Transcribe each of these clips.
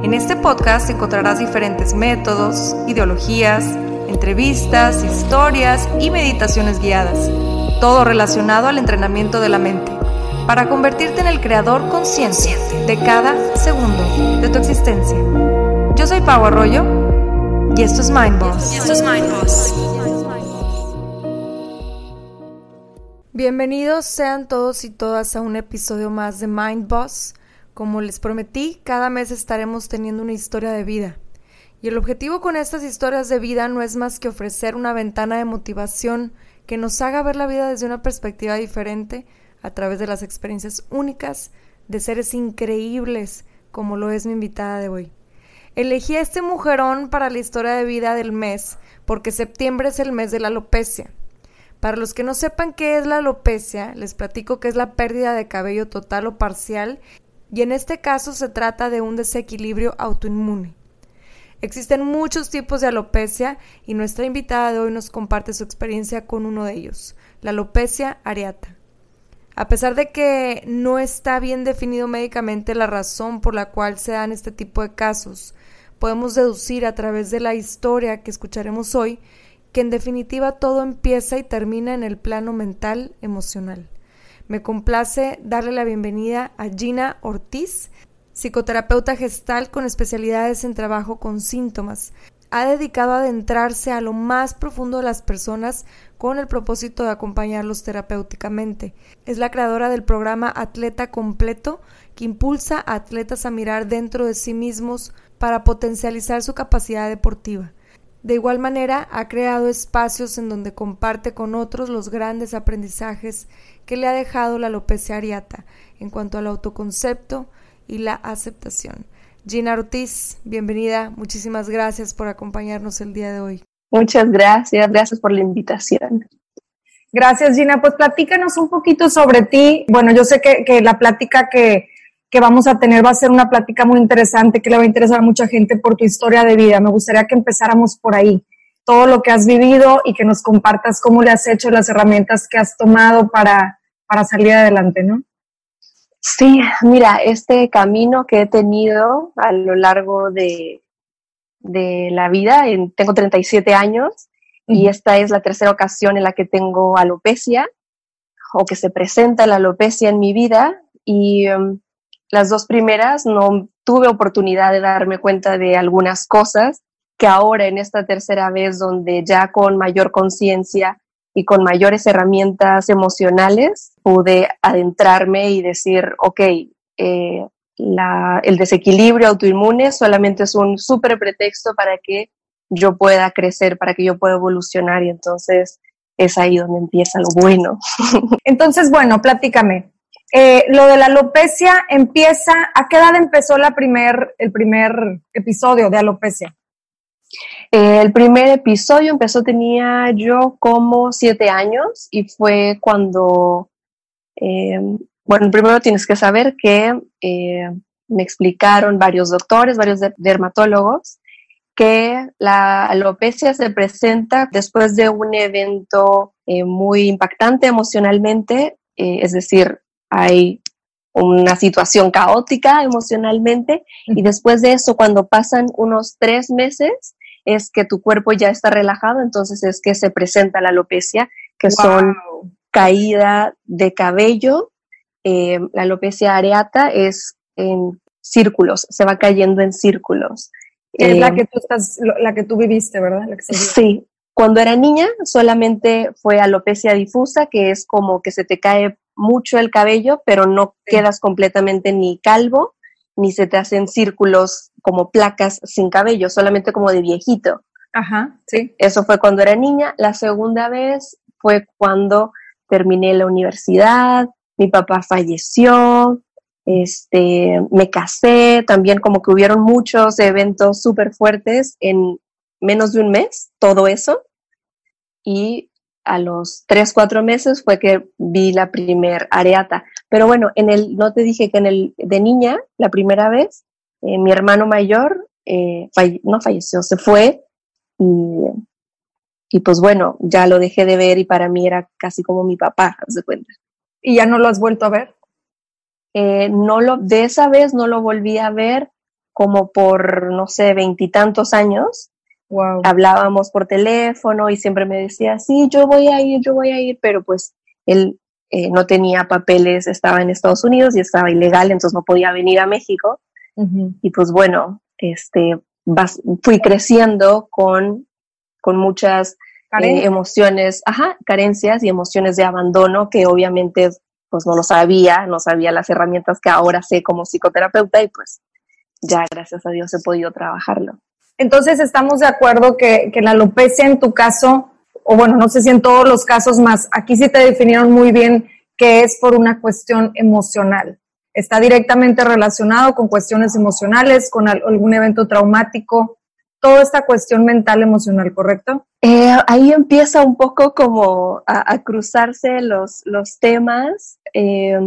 En este podcast encontrarás diferentes métodos, ideologías, entrevistas, historias y meditaciones guiadas, todo relacionado al entrenamiento de la mente, para convertirte en el creador consciente de cada segundo de tu existencia. Yo soy Pau Arroyo y esto es Mind Boss. Bienvenidos sean todos y todas a un episodio más de Mind Boss. Como les prometí, cada mes estaremos teniendo una historia de vida y el objetivo con estas historias de vida no es más que ofrecer una ventana de motivación que nos haga ver la vida desde una perspectiva diferente a través de las experiencias únicas de seres increíbles como lo es mi invitada de hoy. Elegí a este mujerón para la historia de vida del mes porque septiembre es el mes de la alopecia. Para los que no sepan qué es la alopecia, les platico que es la pérdida de cabello total o parcial y en este caso se trata de un desequilibrio autoinmune. Existen muchos tipos de alopecia y nuestra invitada de hoy nos comparte su experiencia con uno de ellos, la alopecia areata. A pesar de que no está bien definido médicamente la razón por la cual se dan este tipo de casos, podemos deducir a través de la historia que escucharemos hoy que en definitiva todo empieza y termina en el plano mental emocional. Me complace darle la bienvenida a Gina Ortiz, psicoterapeuta gestal con especialidades en trabajo con síntomas. Ha dedicado a adentrarse a lo más profundo de las personas con el propósito de acompañarlos terapéuticamente. Es la creadora del programa Atleta Completo, que impulsa a atletas a mirar dentro de sí mismos para potencializar su capacidad deportiva. De igual manera, ha creado espacios en donde comparte con otros los grandes aprendizajes que le ha dejado la alopecia areata en cuanto al autoconcepto, y la aceptación. Gina Ortiz, bienvenida. Muchísimas gracias por acompañarnos el día de hoy. Muchas gracias, gracias por la invitación. Gracias, Gina. Pues platícanos un poquito sobre ti. Bueno, yo sé que, la plática que, que, vamos a tener va a ser una plática muy interesante, que le va a interesar a mucha gente por tu historia de vida. Me gustaría que empezáramos por ahí. Todo lo que has vivido y que nos compartas cómo le has hecho, las herramientas que has tomado para, para salir adelante, ¿no? Sí, mira, este camino que he tenido a lo largo de, de la vida, tengo 37 años y esta es la tercera ocasión en la que tengo alopecia o que se presenta la alopecia en mi vida y em, las dos primeras no tuve oportunidad de darme cuenta de algunas cosas que ahora en esta tercera vez donde ya con mayor conciencia y con mayores herramientas emocionales pude adentrarme y decir, ok, eh, el desequilibrio autoinmune solamente es un súper pretexto para que yo pueda crecer, para que yo pueda evolucionar y entonces es ahí donde empieza lo bueno. Entonces, bueno, platícame. Eh, lo de la alopecia empieza, ¿a qué edad empezó la primer, el primer episodio de alopecia? Eh, el primer episodio empezó, tenía yo como siete años y fue cuando, eh, bueno, primero tienes que saber que eh, me explicaron varios doctores, varios dermatólogos, que la alopecia se presenta después de un evento muy impactante emocionalmente, es decir, hay una situación caótica emocionalmente y después de eso, cuando pasan unos tres meses, es que tu cuerpo ya está relajado, entonces es que se presenta la alopecia, que son caída de cabello. Eh, la alopecia areata es en círculos, se va cayendo en círculos. Es la eh, que tú estás, la que tú viviste, ¿verdad? sí. Cuando era niña solamente fue alopecia difusa, que es como que se te cae mucho el cabello, pero no quedas completamente ni calvo, ni se te hacen círculos como placas sin cabello, solamente como de viejito. Ajá, sí. Eso fue cuando era niña. La segunda vez fue cuando terminé la universidad, mi papá falleció, Este, me casé, también como que hubieron muchos eventos súper fuertes en menos de un mes, todo eso. Y a los tres, cuatro meses fue que vi la primer areata. Pero bueno, en el, no te dije que en el, de niña, la primera vez, eh, mi hermano mayor, eh, no falleció, se fue y, y, pues bueno, ya lo dejé de ver y para mí era casi como mi papá, se cuenta. ¿Y ya no lo has vuelto a ver? Eh, no lo, de esa vez no lo volví a ver como por, no sé, veintitantos años. Hablábamos por teléfono y siempre me decía, sí, yo voy a ir, yo voy a ir, pero pues él eh, no tenía papeles, estaba en Estados Unidos y estaba ilegal, entonces no podía venir a México. Y pues bueno, este, fui creciendo con, con muchas eh, emociones, ajá, carencias y emociones de abandono que obviamente pues no lo sabía, no sabía las herramientas que ahora sé como psicoterapeuta y pues ya gracias a Dios he podido trabajarlo. Entonces estamos de acuerdo que, que la alopecia en tu caso, o bueno, no sé si en todos los casos más, aquí sí te definieron muy bien que es por una cuestión emocional. Está directamente relacionado con cuestiones emocionales, con algún evento traumático, toda esta cuestión mental emocional, ¿correcto? Eh, ahí empieza un poco como a, cruzarse los, los temas. Eh,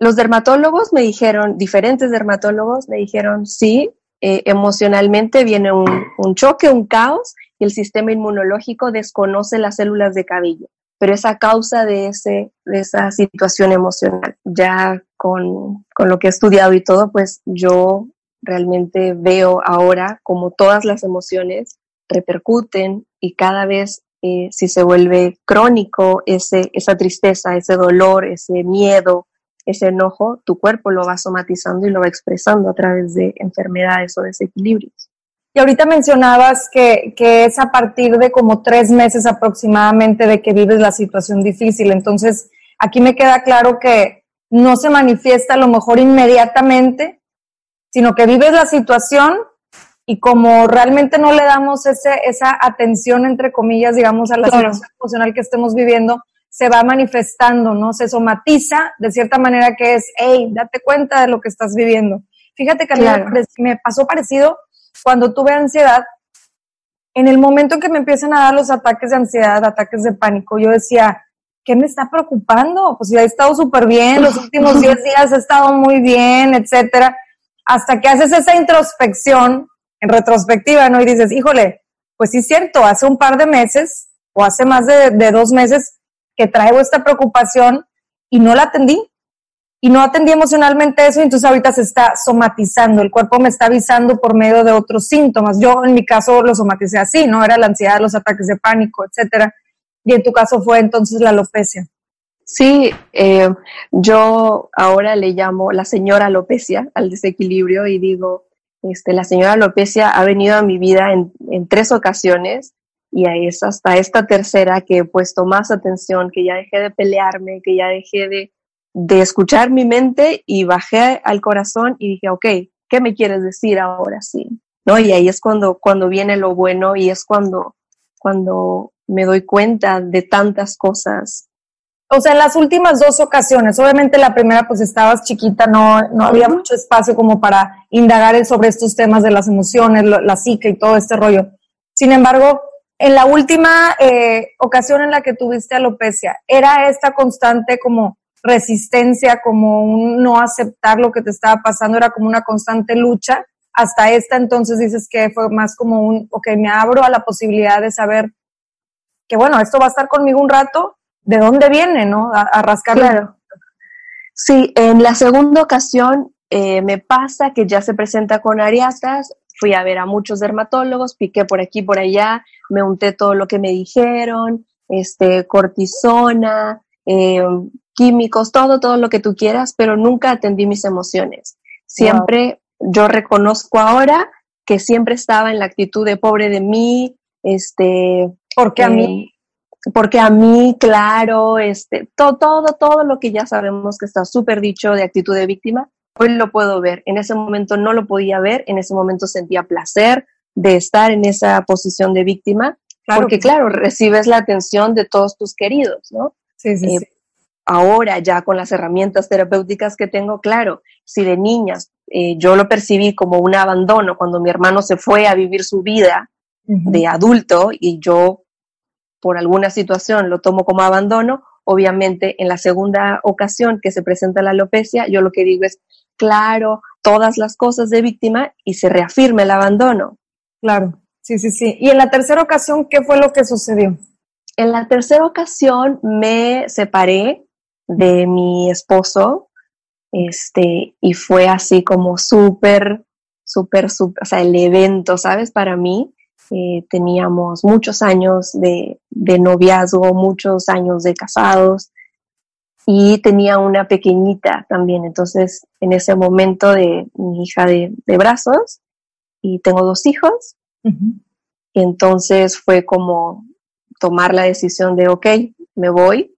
los dermatólogos me dijeron, diferentes dermatólogos me dijeron, sí, eh, emocionalmente viene un, un, choque, un caos, y el sistema inmunológico desconoce las células de cabello, pero es a causa de, ese, de esa situación emocional. Ya con, con lo que he estudiado y todo, pues yo realmente veo ahora como todas las emociones repercuten y cada vez eh, si se vuelve crónico ese, esa tristeza, ese dolor, ese miedo, ese enojo, tu cuerpo lo va somatizando y lo va expresando a través de enfermedades o desequilibrios. Y ahorita mencionabas que, que, es a partir de como tres meses aproximadamente de que vives la situación difícil. Entonces, aquí me queda claro que no se manifiesta a lo mejor inmediatamente, sino que vives la situación y como realmente no le damos ese, esa atención, entre comillas, digamos, a la situación emocional que estemos viviendo, se va manifestando, ¿no? Se somatiza de cierta manera que es, hey, date cuenta de lo que estás viviendo. Fíjate que a mí me pasó parecido cuando tuve ansiedad. En el momento en que me empiezan a dar los ataques de ansiedad, ataques de pánico, yo decía, ¿qué me está preocupando? Pues ya he estado súper bien, los últimos 10 días he estado muy bien, etcétera hasta que haces esa introspección en retrospectiva, ¿no? Y dices, híjole, pues sí es cierto, hace un par de meses o hace más de, dos meses que traigo esta preocupación y no la atendí. Y no atendí emocionalmente eso y entonces ahorita se está somatizando, el cuerpo me está avisando por medio de otros síntomas. Yo en mi caso lo somaticé así, ¿no? Era la ansiedad, los ataques de pánico, etcétera. Y en tu caso fue entonces la alopecia. Sí, eh, yo ahora le llamo la señora alopecia al desequilibrio y digo, este, la señora alopecia ha venido a mi vida en, tres ocasiones y es hasta esta tercera que he puesto más atención, que ya dejé de pelearme, que ya dejé de, de escuchar mi mente y bajé al corazón y dije, ok, ¿qué me quieres decir ahora sí? ¿No? Y ahí es cuando, cuando viene lo bueno y es cuando, cuando me doy cuenta de tantas cosas o sea, en las últimas dos ocasiones, obviamente la primera pues estabas chiquita, no, no había mucho espacio como para indagar sobre estos temas de las emociones, la psique y todo este rollo. Sin embargo, en la última eh, ocasión en la que tuviste alopecia, ¿era esta constante como resistencia, como un no aceptar lo que te estaba pasando, era como una constante lucha? Hasta esta entonces dices que fue más como un, ok, me abro a la posibilidad de saber que bueno, esto va a estar conmigo un rato de dónde viene, ¿no? A, rascar. Claro. Sí, en la segunda ocasión eh, me pasa que ya se presenta con ariatas, fui a ver a muchos dermatólogos, piqué por aquí, por allá, me unté todo lo que me dijeron, este, cortisona, eh, químicos, todo, todo lo que tú quieras, pero nunca atendí mis emociones. Siempre, yo reconozco ahora que siempre estaba en la actitud de pobre de mí, este... Porque a mí porque a mí, claro, este, todo, todo, todo lo que ya sabemos que está súper dicho de actitud de víctima, hoy lo puedo ver. En ese momento no lo podía ver, en ese momento sentía placer de estar en esa posición de víctima, porque claro, recibes la atención de todos tus queridos, ¿no? Sí, sí, eh, sí. ahora ya con las herramientas terapéuticas que tengo, claro, si de niñas eh, yo lo percibí como un abandono cuando mi hermano se fue a vivir su vida de adulto y yo por alguna situación lo tomo como abandono, obviamente en la segunda ocasión que se presenta la alopecia, yo lo que digo es, claro, todas las cosas de víctima y se reafirma el abandono. Claro, sí, sí, sí. ¿Y en la tercera ocasión qué fue lo que sucedió? En la tercera ocasión me separé de mi esposo, este, y fue así como súper, súper, o sea, el evento, ¿sabes? Para mí, eh, teníamos muchos años de, de, noviazgo, muchos años de casados y tenía una pequeñita también. Entonces, en ese momento de mi hija de, de brazos y tengo dos hijos, entonces fue como tomar la decisión de, ok, me voy,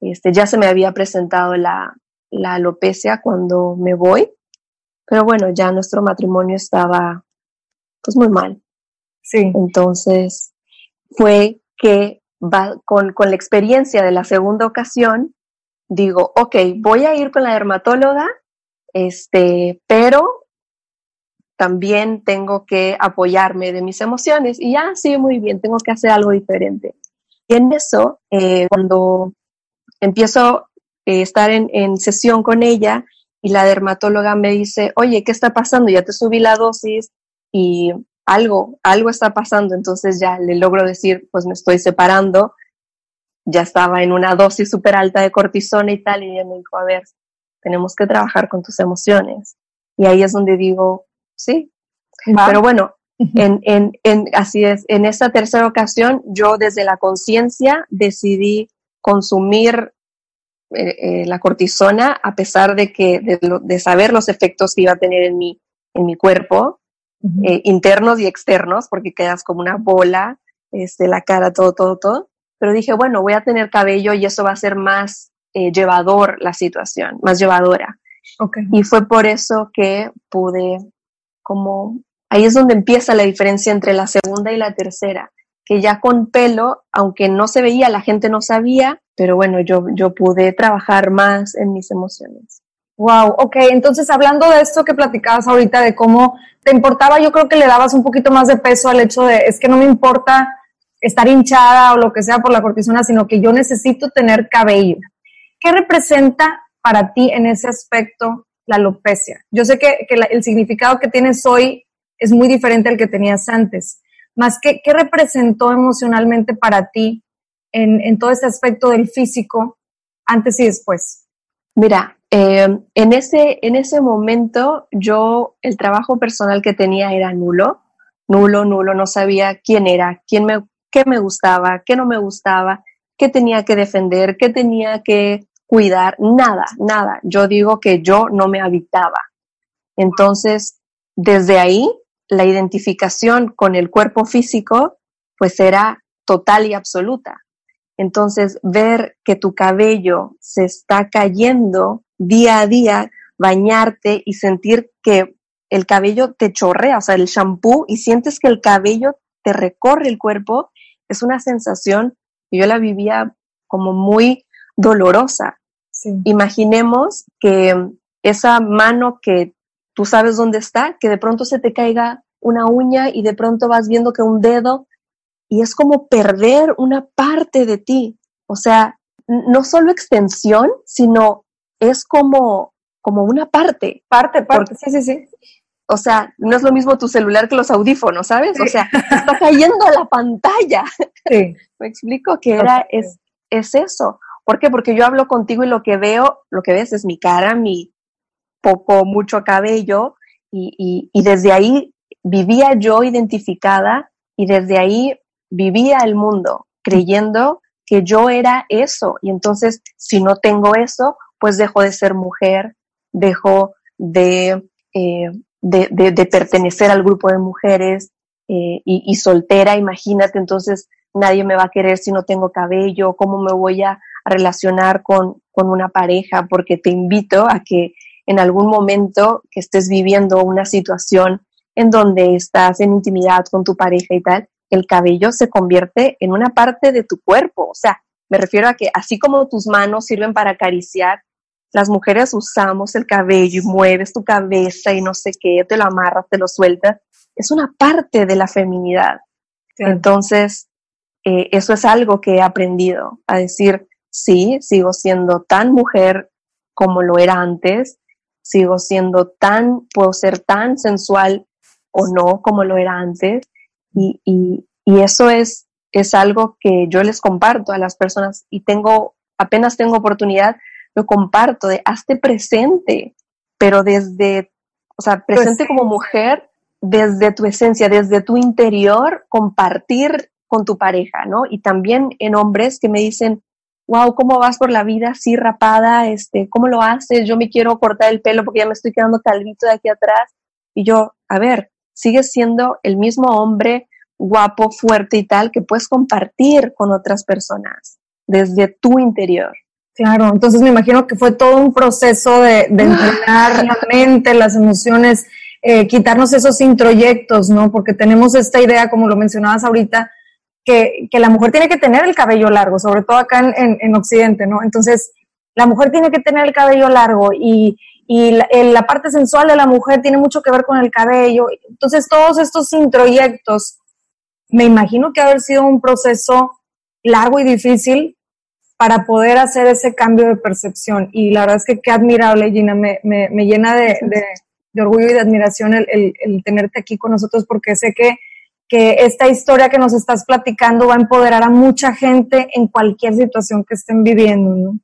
este, ya se me había presentado la, la alopecia cuando me voy, pero bueno, ya nuestro matrimonio estaba pues muy mal. Sí. Entonces fue que va, con, con la experiencia de la segunda ocasión, digo, ok, voy a ir con la dermatóloga, este, pero también tengo que apoyarme de mis emociones. Y ya, sí, muy bien, tengo que hacer algo diferente. Y en eso, eh, cuando empiezo eh, estar en, en, sesión con ella y la dermatóloga me dice, oye, ¿qué está pasando? Ya te subí la dosis y algo, algo está pasando. Entonces ya le logro decir, pues me estoy separando. Ya estaba en una dosis súper alta de cortisona y tal. Y ella me dijo, a ver, tenemos que trabajar con tus emociones. Y ahí es donde digo, sí. Pero bueno, en, en, en, así es, en esta tercera ocasión yo desde la conciencia decidí consumir eh, eh, la cortisona a pesar de que de, saber los efectos que iba a tener en mi, en mi cuerpo, eh, internos y externos, porque quedas como una bola, este, la cara, todo, todo, todo. Pero dije, bueno, voy a tener cabello y eso va a ser más llevador la situación, más llevadora. Y fue por eso que pude como ahí es donde empieza la diferencia entre la segunda y la tercera, que ya con pelo, aunque no se veía, la gente no sabía, pero bueno, yo, yo pude trabajar más en mis emociones. Wow, ok, entonces hablando de esto que platicabas ahorita, de cómo te importaba, yo creo que le dabas un poquito más de peso al hecho de, es que no me importa estar hinchada o lo que sea por la cortisona, sino que yo necesito tener cabello. ¿Qué representa para ti en ese aspecto la alopecia? Yo sé que, que el significado que tienes hoy es muy diferente al que tenías antes. Más que, ¿qué representó emocionalmente para ti en, en todo este aspecto del físico antes y después? Mira, eh, en, ese, en ese momento yo, el trabajo personal que tenía era nulo, nulo, nulo, no sabía quién era, quién me, qué me gustaba, qué no me gustaba, qué tenía que defender, qué tenía que cuidar, nada, nada. Yo digo que yo no me habitaba. Entonces, desde ahí la identificación con el cuerpo físico pues era total y absoluta. Entonces, ver que tu cabello se está cayendo día a día, bañarte y sentir que el cabello te chorrea, o sea, el shampoo, y sientes que el cabello te recorre el cuerpo, es una sensación que yo la vivía como muy dolorosa. Imaginemos que esa mano que tú sabes dónde está, que de pronto se te caiga una uña y de pronto vas viendo que un dedo y es como perder una parte de ti. O sea, no solo extensión, sino es como, como una parte. Parte, parte, sí, sí, sí. O sea, no es lo mismo tu celular que los audífonos, ¿sabes? O sea, está cayendo a la pantalla. Sí. Me explico que era, es, es eso. ¿Por qué? Porque yo hablo contigo y lo que veo, lo que ves es mi cara, mi, poco, mucho cabello, y, y, desde ahí vivía yo identificada y desde ahí vivía el mundo creyendo que yo era eso. Y entonces, si no tengo eso, pues dejo de ser mujer, dejo de, eh, de, de, pertenecer al grupo de mujeres eh, y, y, soltera, imagínate, entonces nadie me va a querer si no tengo cabello, cómo me voy a, relacionar con, con una pareja, porque te invito a que en algún momento que estés viviendo una situación en donde estás en intimidad con tu pareja y tal, el cabello se convierte en una parte de tu cuerpo, o sea, me refiero a que así como tus manos sirven para acariciar, las mujeres usamos el cabello y mueves tu cabeza y no sé qué, te lo amarras, te lo sueltas. Es una parte de la feminidad. Entonces, eh, eso es algo que he aprendido a decir, sí, sigo siendo tan mujer como lo era antes, sigo siendo tan, puedo ser tan sensual o no como lo era antes. Y, y, y eso es, es algo que yo les comparto a las personas y tengo, apenas tengo oportunidad, lo comparto de hazte presente, pero desde, o sea, presente como mujer, desde tu esencia, desde tu interior, compartir con tu pareja, ¿no? Y también en hombres que me dicen, wow, ¿cómo vas por la vida así rapada? Este, ¿Cómo lo haces? Yo me quiero cortar el pelo porque ya me estoy quedando calvito de aquí atrás. Y yo, a ver, sigues siendo el mismo hombre guapo, fuerte y tal que puedes compartir con otras personas desde tu interior. Claro, entonces me imagino que fue todo un proceso de, de entrenar la mente, las emociones, eh, quitarnos esos introyectos, ¿no? Porque tenemos esta idea, como lo mencionabas ahorita, que, que, la mujer tiene que tener el cabello largo, sobre todo acá en, en, Occidente, ¿no? Entonces, la mujer tiene que tener el cabello largo y, y la, la, parte sensual de la mujer tiene mucho que ver con el cabello. Entonces, todos estos introyectos, me imagino que haber sido un proceso largo y difícil para poder hacer ese cambio de percepción. Y la verdad es que qué admirable, Gina, me, me, me llena de, de, de, orgullo y de admiración el, el, el tenerte aquí con nosotros porque sé que que esta historia que nos estás platicando va a empoderar a mucha gente en cualquier situación que estén viviendo. ¿no?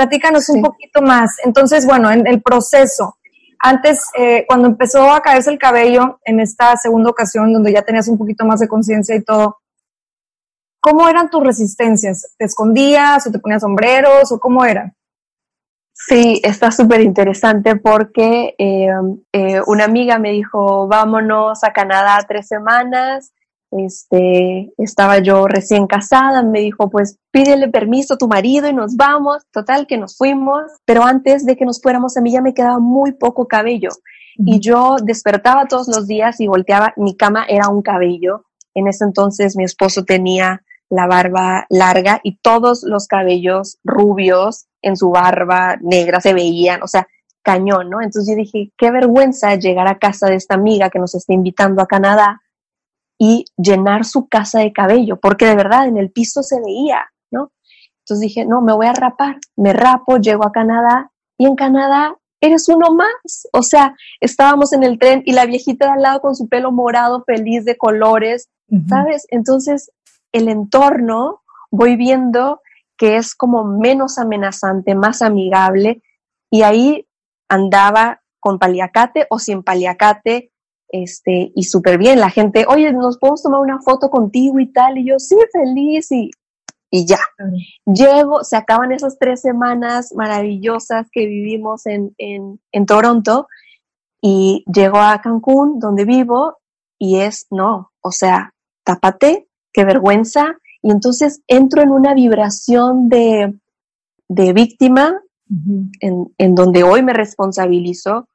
Platícanos sí. un poquito más. Entonces, bueno, en el proceso, antes, eh, cuando empezó a caerse el cabello, en esta segunda ocasión, donde ya tenías un poquito más de conciencia y todo, ¿cómo eran tus resistencias? ¿Te escondías o te ponías sombreros o cómo era? Sí, está súper interesante porque eh, eh, una amiga me dijo, vámonos a Canadá tres semanas. Este, estaba yo recién casada, me dijo, pues pídele permiso a tu marido y nos vamos. Total, que nos fuimos, pero antes de que nos fuéramos, a mí ya me quedaba muy poco cabello. Y yo despertaba todos los días y volteaba, mi cama era un cabello. En ese entonces mi esposo tenía la barba larga y todos los cabellos rubios en su barba negra se veían, o sea, cañón, ¿no? Entonces yo dije, qué vergüenza llegar a casa de esta amiga que nos está invitando a Canadá y llenar su casa de cabello, porque de verdad en el piso se veía, ¿no? Entonces dije, no, me voy a rapar, me rapo, llego a Canadá y en Canadá eres uno más. O sea, estábamos en el tren y la viejita de al lado con su pelo morado, feliz de colores, uh -huh. ¿sabes? Entonces el entorno voy viendo que es como menos amenazante, más amigable, y ahí andaba con paliacate o sin paliacate, este, y súper bien, la gente, oye, nos podemos tomar una foto contigo y tal, y yo, sí, feliz, y, y ya. Llego, se acaban esas tres semanas maravillosas que vivimos en, en, en Toronto, y llego a Cancún, donde vivo, y es, no, o sea, tápate, qué vergüenza, y entonces entro en una vibración de, de víctima uh -huh. en, en, donde hoy me responsabilizo.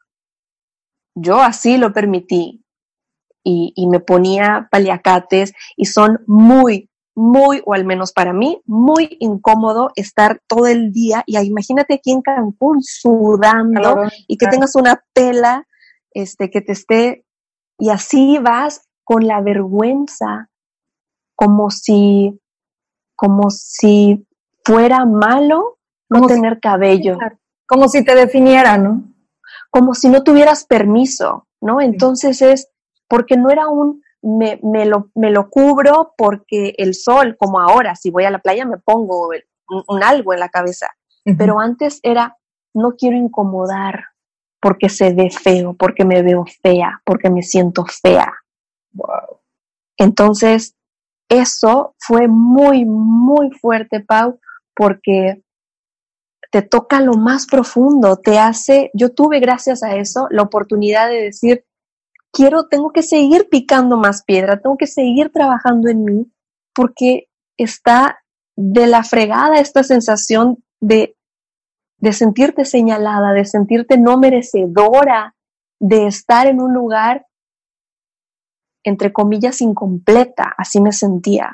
Yo así lo permití y, y, me ponía paliacates y son muy, muy, o al menos para mí, muy incómodo estar todo el día y imagínate aquí en Cancún sudando claro, y que claro. tengas una tela este, que te esté y así vas con la vergüenza como si, como si fuera malo no como tener si, cabello. Como si te definiera, ¿no? Como si no tuvieras permiso, ¿no? Entonces es porque no era un me, me, lo, me lo cubro porque el sol, como ahora, si voy a la playa me pongo un, un algo en la cabeza. Uh -huh. Pero antes era no quiero incomodar porque se ve feo, porque me veo fea, porque me siento fea. Wow. Entonces, eso fue muy, muy fuerte, Pau, porque te toca lo más profundo, te hace, yo tuve gracias a eso la oportunidad de decir, quiero, tengo que seguir picando más piedra, tengo que seguir trabajando en mí, porque está de la fregada esta sensación de, de sentirte señalada, de sentirte no merecedora, de estar en un lugar entre comillas, incompleta, así me sentía.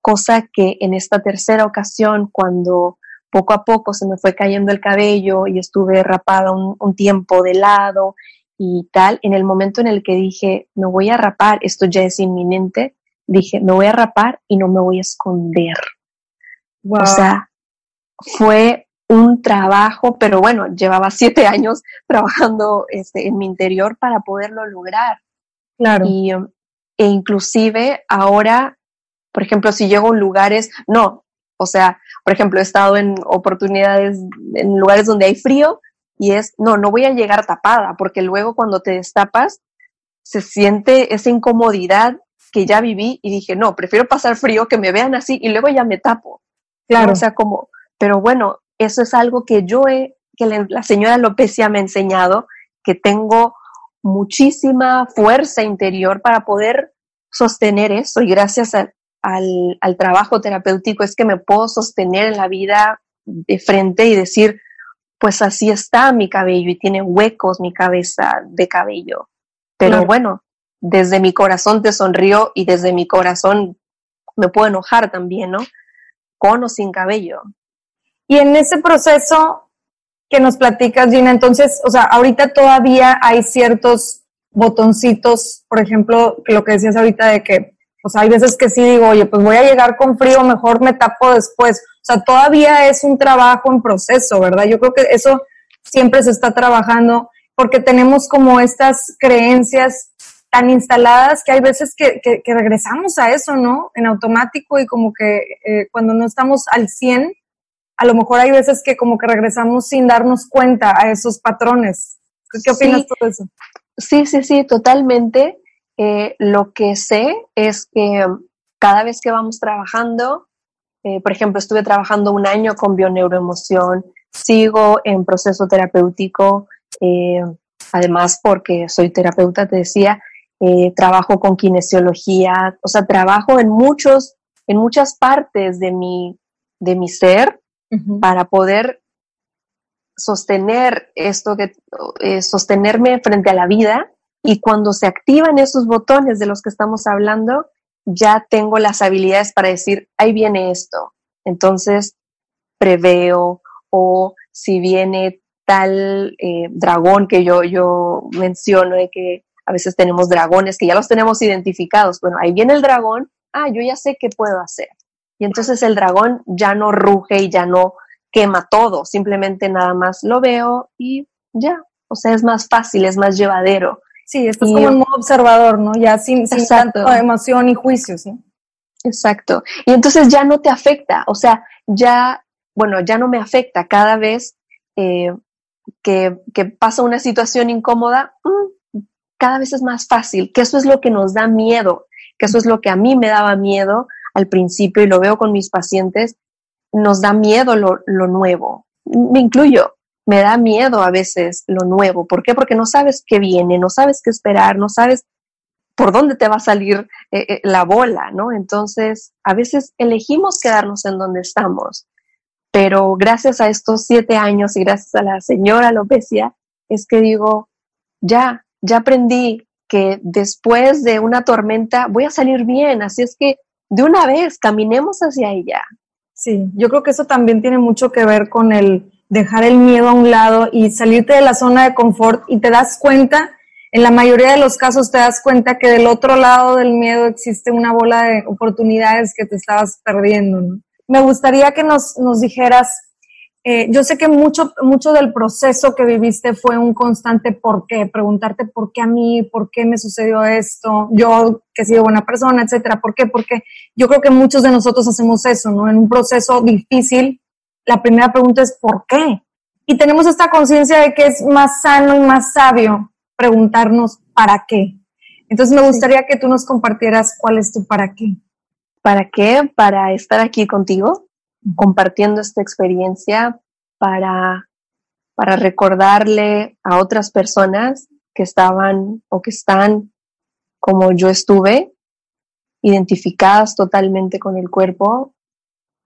cosa que en esta tercera ocasión, cuando poco a poco se me fue cayendo el cabello y estuve rapada un, un tiempo de lado y tal, en el momento en el que dije, me voy a rapar, esto ya es inminente, dije, me voy a rapar y no me voy a esconder. O sea, fue un trabajo, pero bueno, llevaba siete años trabajando este, en mi interior para poderlo lograr. Claro. Y, e inclusive ahora, por ejemplo, si llego a lugares, no, o sea, por ejemplo, he estado en oportunidades, en lugares donde hay frío y es, no, no voy a llegar tapada, porque luego cuando te destapas, se siente esa incomodidad que ya viví y dije, no, prefiero pasar frío, que me vean así y luego ya me tapo. Claro. O sea, como, pero bueno, eso es algo que yo he, que la señora Lopecia me ha enseñado, que tengo muchísima fuerza interior para poder sostener eso y gracias al, al, trabajo terapéutico es que me puedo sostener en la vida de frente y decir, pues así está mi cabello y tiene huecos mi cabeza de cabello. Pero bueno, desde mi corazón te sonrío y desde mi corazón me puedo enojar también, ¿no? Con o sin cabello. Y en ese proceso que nos platicas, Gina, entonces, o sea, ahorita todavía hay ciertos botoncitos, por ejemplo, lo que decías ahorita de que, pues hay veces que sí digo, oye, pues voy a llegar con frío, mejor me tapo después. O sea, todavía es un trabajo en proceso, ¿verdad? Yo creo que eso siempre se está trabajando porque tenemos como estas creencias tan instaladas que hay veces que, que, regresamos a eso, ¿no? En automático y como que eh, cuando no estamos al 100, a lo mejor hay veces que como que regresamos sin darnos cuenta a esos patrones. ¿Qué opinas tú de eso? Sí, sí, sí, totalmente. Eh, lo que sé es que cada vez que vamos trabajando, eh, por ejemplo, estuve trabajando un año con bioneuroemoción, sigo en proceso terapéutico, además porque soy terapeuta, te decía, eh, trabajo con kinesiología, o sea, trabajo en muchos, en muchas partes de mi, de mi ser para poder sostener esto que, eh, sostenerme frente a la vida y cuando se activan esos botones de los que estamos hablando, ya tengo las habilidades para decir, ahí viene esto. Entonces, preveo o si viene tal eh, dragón que yo, yo menciono de que a veces tenemos dragones que ya los tenemos identificados. Bueno, ahí viene el dragón, ah, yo ya sé qué puedo hacer. Y entonces el dragón ya no ruge y ya no quema todo, simplemente nada más lo veo y ya. O sea, es más fácil, es más llevadero. Sí, esto es como un modo observador, ¿no? Ya sin, sin tanto emoción y juicio, ¿sí? Exacto. Y entonces ya no te afecta, o sea, ya, bueno, ya no me afecta cada vez eh, que, que, pasa una situación incómoda, mm, cada vez es más fácil, que eso es lo que nos da miedo, que eso es lo que a mí me daba miedo al principio y lo veo con mis pacientes, nos da miedo lo, nuevo. Me incluyo, me da miedo a veces lo nuevo. ¿Por qué? Porque no sabes qué viene, no sabes qué esperar, no sabes por dónde te va a salir eh, eh, la bola, ¿no? Entonces, a veces elegimos quedarnos en donde estamos, pero gracias a estos siete años y gracias a la señora Lopecia, es que digo, ya, ya aprendí que después de una tormenta voy a salir bien, así es que de una vez caminemos hacia ella. Sí, yo creo que eso también tiene mucho que ver con el dejar el miedo a un lado y salirte de la zona de confort y te das cuenta, en la mayoría de los casos te das cuenta que del otro lado del miedo existe una bola de oportunidades que te estabas perdiendo. Me gustaría que nos, nos dijeras eh, yo sé que mucho, mucho del proceso que viviste fue un constante por qué, preguntarte por qué a mí, por qué me sucedió esto, yo que he sido buena persona, etcétera, por qué, porque yo creo que muchos de nosotros hacemos eso, ¿no? En un proceso difícil, la primera pregunta es ¿por qué? Y tenemos esta conciencia de que es más sano y más sabio preguntarnos ¿para qué? Entonces me gustaría que tú nos compartieras cuál es tu para qué. ¿Para qué? Para estar aquí contigo, compartiendo esta experiencia para, para recordarle a otras personas que estaban o que están como yo estuve, identificadas totalmente con el cuerpo,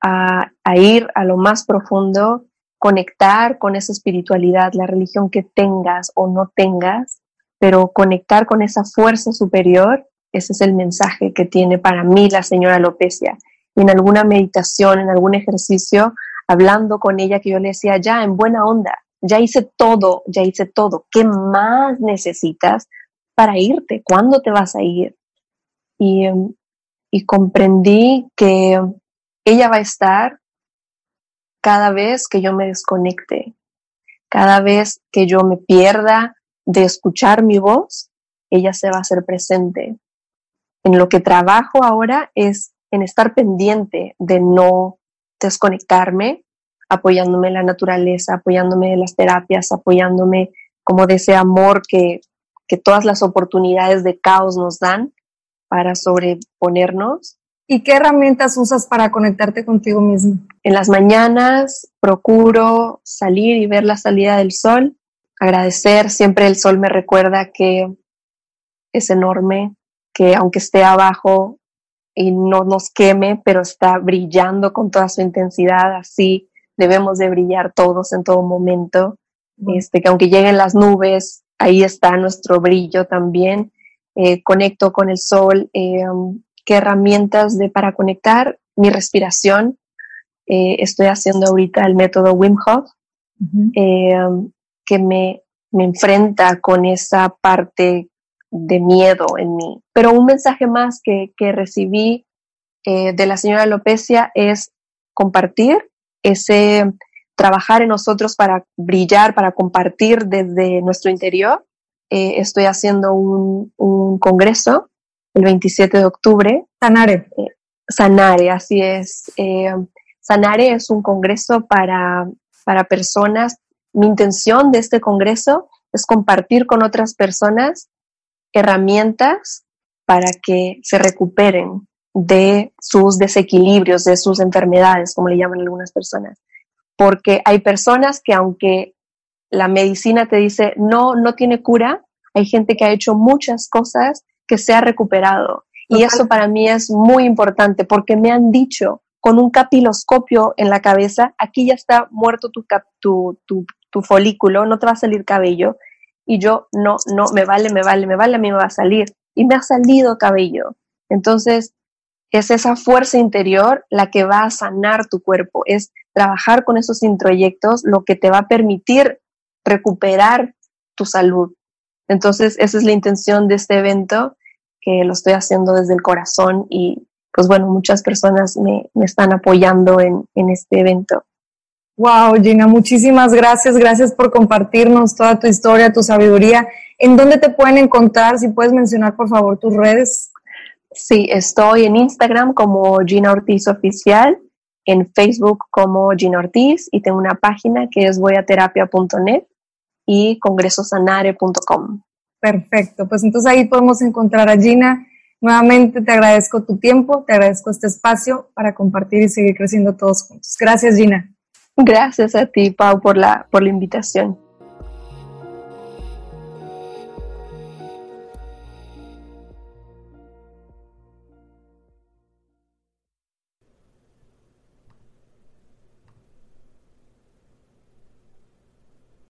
a, ir a lo más profundo, conectar con esa espiritualidad, la religión que tengas o no tengas, pero conectar con esa fuerza superior, ese es el mensaje que tiene para mí la señora Lopecia, en alguna meditación, en algún ejercicio, hablando con ella, que yo le decía, ya, en buena onda, ya hice todo, ya hice todo, ¿qué más necesitas para irte? ¿Cuándo te vas a ir? Y, y comprendí que ella va a estar cada vez que yo me desconecte, cada vez que yo me pierda de escuchar mi voz, ella se va a hacer presente. En lo que trabajo ahora es en estar pendiente de no desconectarme, apoyándome en la naturaleza, apoyándome en las terapias, apoyándome como de ese amor que, que todas las oportunidades de caos nos dan para sobreponernos. ¿Y qué herramientas usas para conectarte contigo mismo? En las mañanas procuro salir y ver la salida del sol, agradecer, siempre el sol me recuerda que es enorme, que aunque esté abajo y no nos queme, pero está brillando con toda su intensidad, así debemos de brillar todos en todo momento, este, que aunque lleguen las nubes, ahí está nuestro brillo también, eh, conecto con el sol, eh, qué herramientas de para conectar, mi respiración, eh, estoy haciendo ahorita el método Wim Hof, que me, me enfrenta con esa parte de miedo en mí. Pero un mensaje más que, que recibí eh, de la señora Lopecia es compartir, ese trabajar en nosotros para brillar, para compartir desde nuestro interior. Eh, estoy haciendo un, un, congreso el 27 de octubre. Sanare. Eh, Sanare, así es. Sanare es un congreso para, para personas. Mi intención de este congreso es compartir con otras personas herramientas para que se recuperen de sus desequilibrios, de sus enfermedades, como le llaman algunas personas. Porque hay personas que aunque la medicina te dice no, no tiene cura, hay gente que ha hecho muchas cosas que se ha recuperado. Y eso para mí es muy importante porque me han dicho con un capiloscopio en la cabeza, aquí ya está muerto tu, tu, tu, tu folículo, no te va a salir cabello y yo no, no, me vale, me vale, me vale, a mí me va a salir. Y me ha salido cabello. Entonces, es esa fuerza interior la que va a sanar tu cuerpo, es trabajar con esos introyectos lo que te va a permitir recuperar tu salud. Entonces, esa es la intención de este evento, que lo estoy haciendo desde el corazón y pues bueno, muchas personas me, me están apoyando en, en este evento. Wow, Gina, muchísimas gracias. Gracias por compartirnos toda tu historia, tu sabiduría. ¿En dónde te pueden encontrar? Si puedes mencionar, por favor, tus redes. Sí, estoy en Instagram como Gina Ortiz Oficial, en Facebook como Gina Ortiz y tengo una página que es voyaterapia.net y congresosanare.com. Perfecto, pues entonces ahí podemos encontrar a Gina. Nuevamente te agradezco tu tiempo, te agradezco este espacio para compartir y seguir creciendo todos juntos. Gracias, Gina. Gracias a ti, Pau, por la, por la invitación.